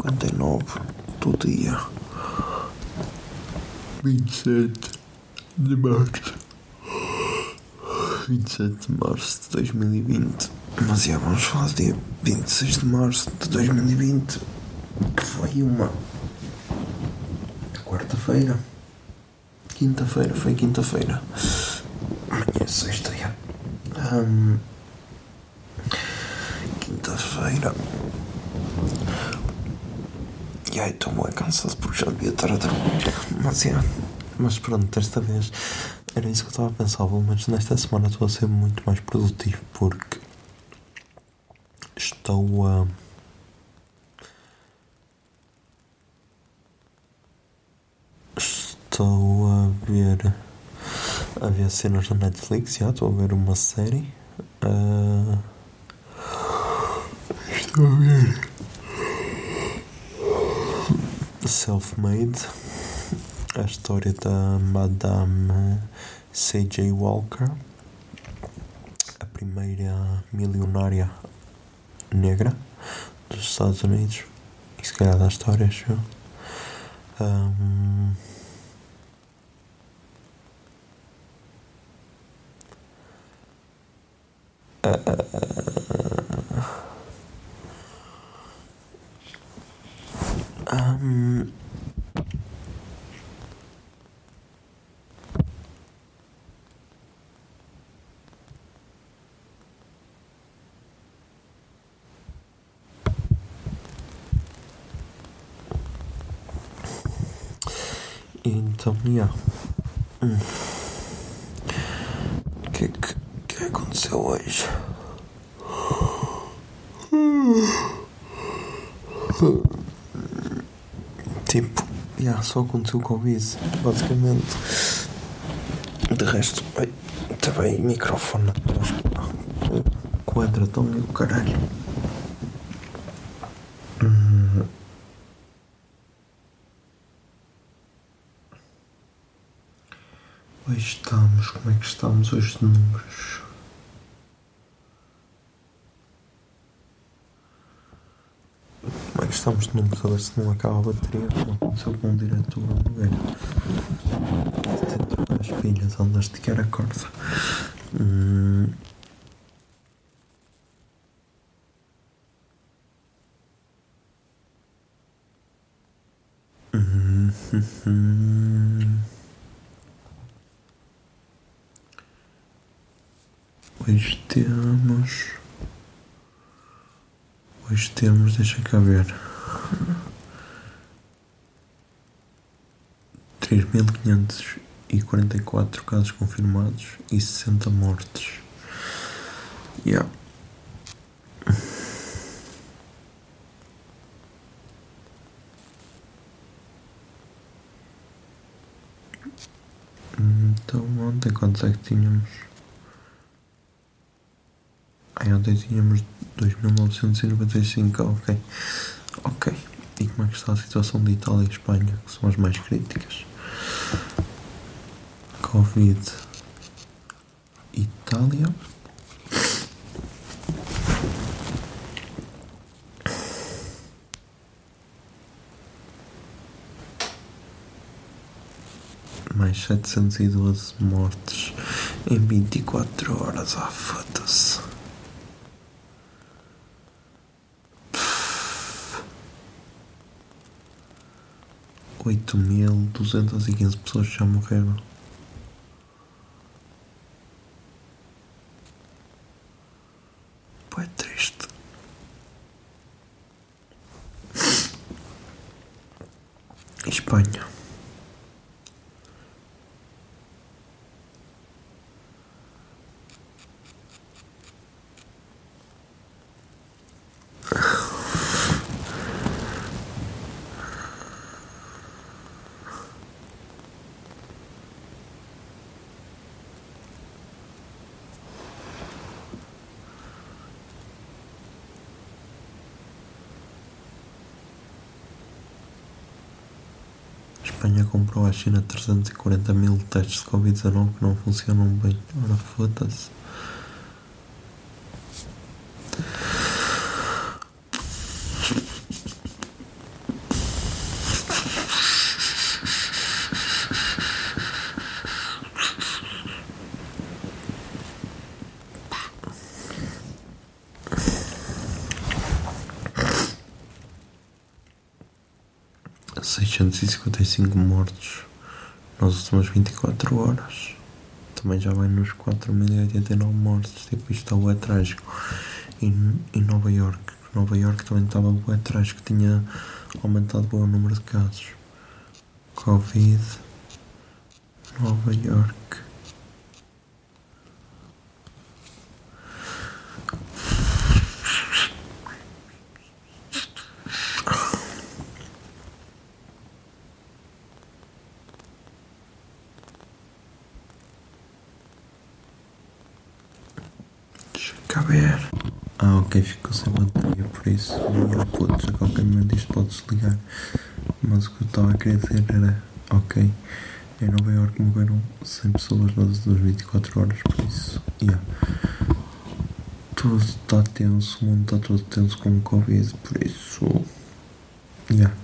2h59 do dia 27 de março. 27 de março de 2020. Mas já vamos falar do dia 26 de março de 2020, que foi uma quarta-feira. Quinta-feira, foi quinta-feira. Amanhã é sexta, já. Ahm, quinta-feira. Aí, estou muito cansado porque já devia estar a dormir. Mas. Mas pronto, desta vez era isso que eu estava a pensar. Pelo menos nesta semana estou a ser muito mais produtivo porque estou a. Estou a ver. a ver cenas na Netflix. Já estou a ver uma série. Ah, Estou a ver. Self-Made. A história da Madame C.J. Walker. A primeira milionária negra dos Estados Unidos. E se calhar da história, acho eu. Ahm, Então, yeah. Hum. Que que, que aconteceu hoje? Tipo, yeah, só aconteceu Covid, basicamente. De resto, ai, também microfone. Quadra tão o caralho. Hum. Hoje estamos, como é que estamos hoje de números? Como é que estamos de números? A ver se não acaba a bateria, como aconteceu com o diretor Nogueira. Tem de trocar as pilhas, a esticar a corda. Hum, hum. Hoje temos. Hoje temos, deixa cá ver. 3.544 casos confirmados e 60 mortes. Yeah. Então, ontem quantos é que tínhamos? Ai, ontem tínhamos 2.995, ok. Ok. E como é que está a situação de Itália e Espanha, que são as mais críticas? Covid. Itália. Mais 712 mortes em 24 horas. Ah, foda-se. 8.215 pessoas já morreram. Pô, é triste. Espanha. Espanha comprou à China 340 mil testes de Covid-19 que não funcionam bem. Ora, foda-se. Seiscentos e cinquenta e cinco mortos nas últimas 24 horas. Também já vai nos 4.089 mortos. Tipo, isto é trágico. E em Nova York, Nova York também estava bué trágico. Tinha aumentado bem o número de casos. Covid. Nova York. Deixa cá ver. Ah, ok, ficou sem bateria, por isso, oh, putz, a qualquer momento isto pode desligar. Mas o que eu estava a querer dizer era, ok, em Nova York morreram 100 pessoas nas últimas 24 horas, por isso, yeah. Tudo está tenso, o mundo está todo tenso com o Covid, por isso, yeah.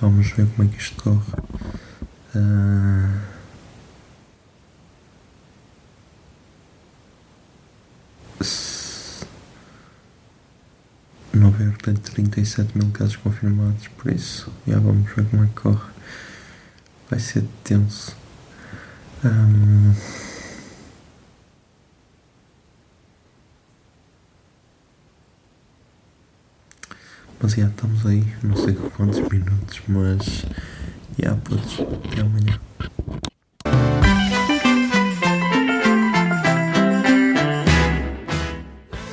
Vamos ver como é que isto corre. Ah, Tem 37 mil casos confirmados, por isso, já vamos ver como é que corre. Vai ser tenso. Ahm, Mas já estamos aí, não sei quantos minutos, mas já putos, até amanhã.